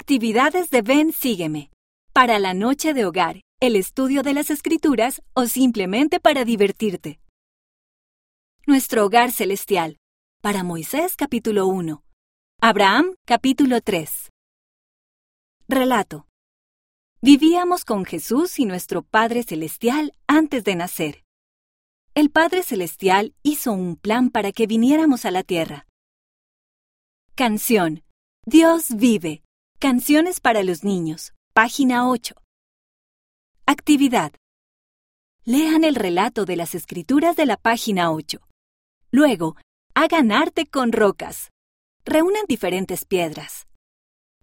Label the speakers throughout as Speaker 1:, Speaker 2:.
Speaker 1: Actividades de Ven Sígueme. Para la noche de hogar, el estudio de las escrituras o simplemente para divertirte. Nuestro hogar celestial. Para Moisés capítulo 1. Abraham capítulo 3. Relato. Vivíamos con Jesús y nuestro Padre Celestial antes de nacer. El Padre Celestial hizo un plan para que viniéramos a la tierra. Canción. Dios vive. Canciones para los niños. Página 8. Actividad. Lean el relato de las escrituras de la página 8. Luego, hagan arte con rocas. Reúnan diferentes piedras.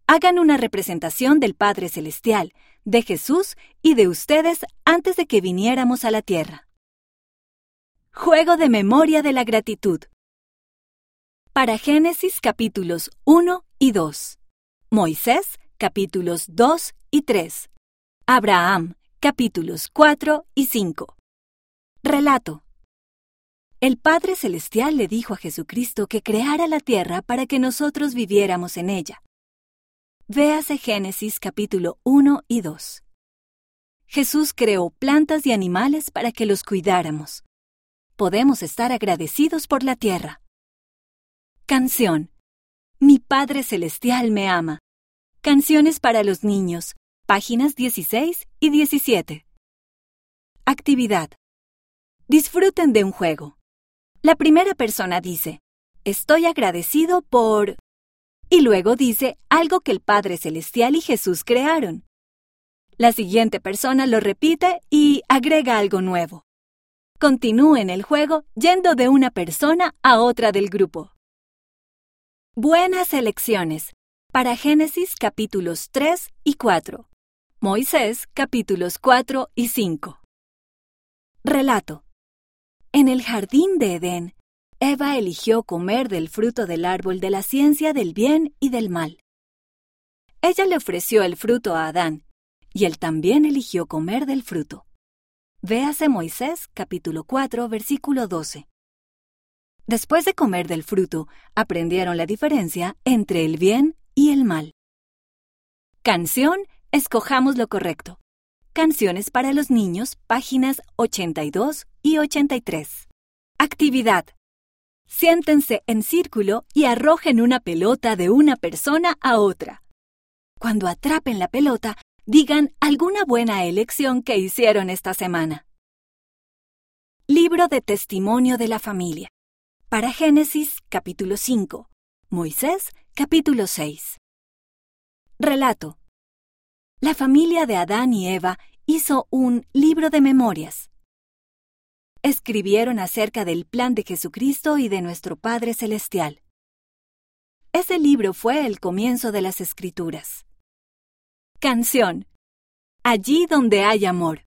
Speaker 1: Hagan una representación del Padre Celestial, de Jesús y de ustedes antes de que viniéramos a la tierra. Juego de memoria de la gratitud. Para Génesis capítulos 1 y 2. Moisés capítulos 2 y 3. Abraham capítulos 4 y 5. Relato. El Padre Celestial le dijo a Jesucristo que creara la tierra para que nosotros viviéramos en ella. Véase Génesis capítulo 1 y 2. Jesús creó plantas y animales para que los cuidáramos. Podemos estar agradecidos por la tierra. Canción. Mi Padre Celestial me ama. Canciones para los niños. Páginas 16 y 17. Actividad. Disfruten de un juego. La primera persona dice, Estoy agradecido por y luego dice algo que el Padre Celestial y Jesús crearon. La siguiente persona lo repite y agrega algo nuevo. Continúen el juego yendo de una persona a otra del grupo. Buenas elecciones para Génesis capítulos 3 y 4. Moisés capítulos 4 y 5. Relato. En el jardín de Edén, Eva eligió comer del fruto del árbol de la ciencia del bien y del mal. Ella le ofreció el fruto a Adán, y él también eligió comer del fruto. Véase Moisés capítulo 4 versículo 12. Después de comer del fruto, aprendieron la diferencia entre el bien y el mal. Canción, escojamos lo correcto. Canciones para los niños, páginas 82 y 83. Actividad. Siéntense en círculo y arrojen una pelota de una persona a otra. Cuando atrapen la pelota, digan alguna buena elección que hicieron esta semana. Libro de Testimonio de la Familia. Para Génesis capítulo 5. Moisés capítulo 6. Relato. La familia de Adán y Eva hizo un libro de memorias escribieron acerca del plan de Jesucristo y de nuestro Padre Celestial. Ese libro fue el comienzo de las Escrituras. Canción. Allí donde hay amor.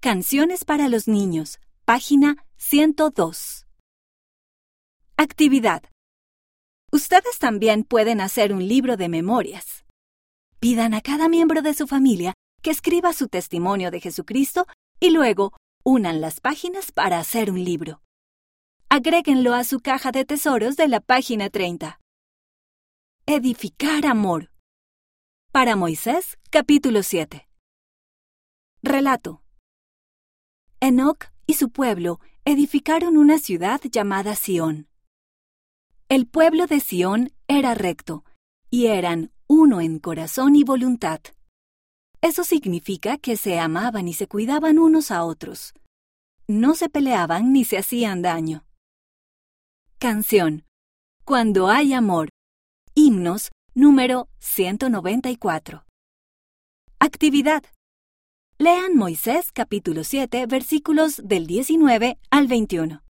Speaker 1: Canciones para los niños. Página 102. Actividad. Ustedes también pueden hacer un libro de memorias. Pidan a cada miembro de su familia que escriba su testimonio de Jesucristo y luego Unan las páginas para hacer un libro. Agréguenlo a su caja de tesoros de la página 30. Edificar amor. Para Moisés, capítulo 7. Relato. Enoc y su pueblo edificaron una ciudad llamada Sión. El pueblo de Sión era recto, y eran uno en corazón y voluntad. Eso significa que se amaban y se cuidaban unos a otros. No se peleaban ni se hacían daño. Canción. Cuando hay amor. Himnos número 194. Actividad. Lean Moisés capítulo 7 versículos del 19 al 21.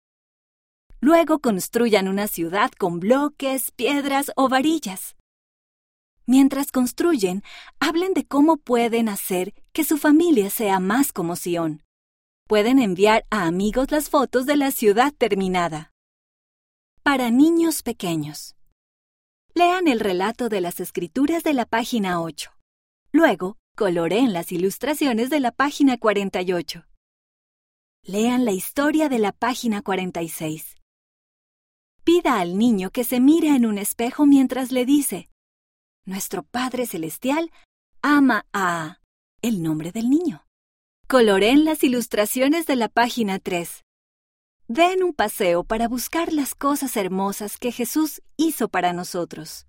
Speaker 1: Luego construyan una ciudad con bloques, piedras o varillas. Mientras construyen, hablen de cómo pueden hacer que su familia sea más como Sión. Pueden enviar a amigos las fotos de la ciudad terminada. Para niños pequeños. Lean el relato de las escrituras de la página 8. Luego, coloreen las ilustraciones de la página 48. Lean la historia de la página 46. Pida al niño que se mire en un espejo mientras le dice, Nuestro Padre Celestial ama a el nombre del niño. Coloreen las ilustraciones de la página 3. Den un paseo para buscar las cosas hermosas que Jesús hizo para nosotros.